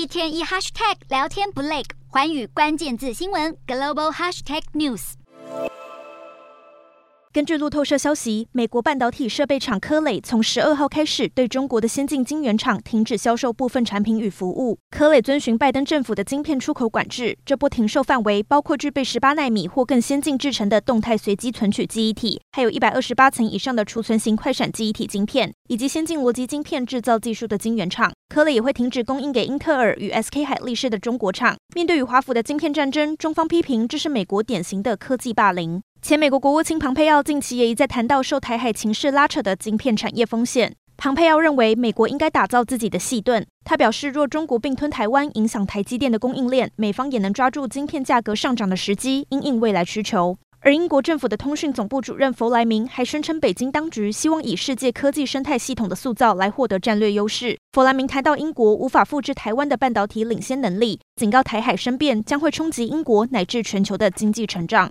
一天一 hashtag 聊天不累，环宇关键字新闻 global hashtag news。根据路透社消息，美国半导体设备厂科磊从十二号开始对中国的先进晶圆厂停止销售部分产品与服务。科磊遵循拜登政府的晶片出口管制，这波停售范围包括具备十八纳米或更先进制程的动态随机存取记忆体，还有一百二十八层以上的储存型快闪记忆体晶片，以及先进逻辑晶片制造技术的晶圆厂。科磊也会停止供应给英特尔与 SK 海力士的中国厂。面对与华府的晶片战争，中方批评这是美国典型的科技霸凌。前美国国务卿庞佩奥近期也一再谈到受台海情势拉扯的晶片产业风险。庞佩奥认为，美国应该打造自己的细盾。他表示，若中国并吞台湾，影响台积电的供应链，美方也能抓住晶片价格上涨的时机，因应未来需求。而英国政府的通讯总部主任弗莱明还声称，北京当局希望以世界科技生态系统的塑造来获得战略优势。弗莱明谈到英国无法复制台湾的半导体领先能力，警告台海生变将会冲击英国乃至全球的经济成长。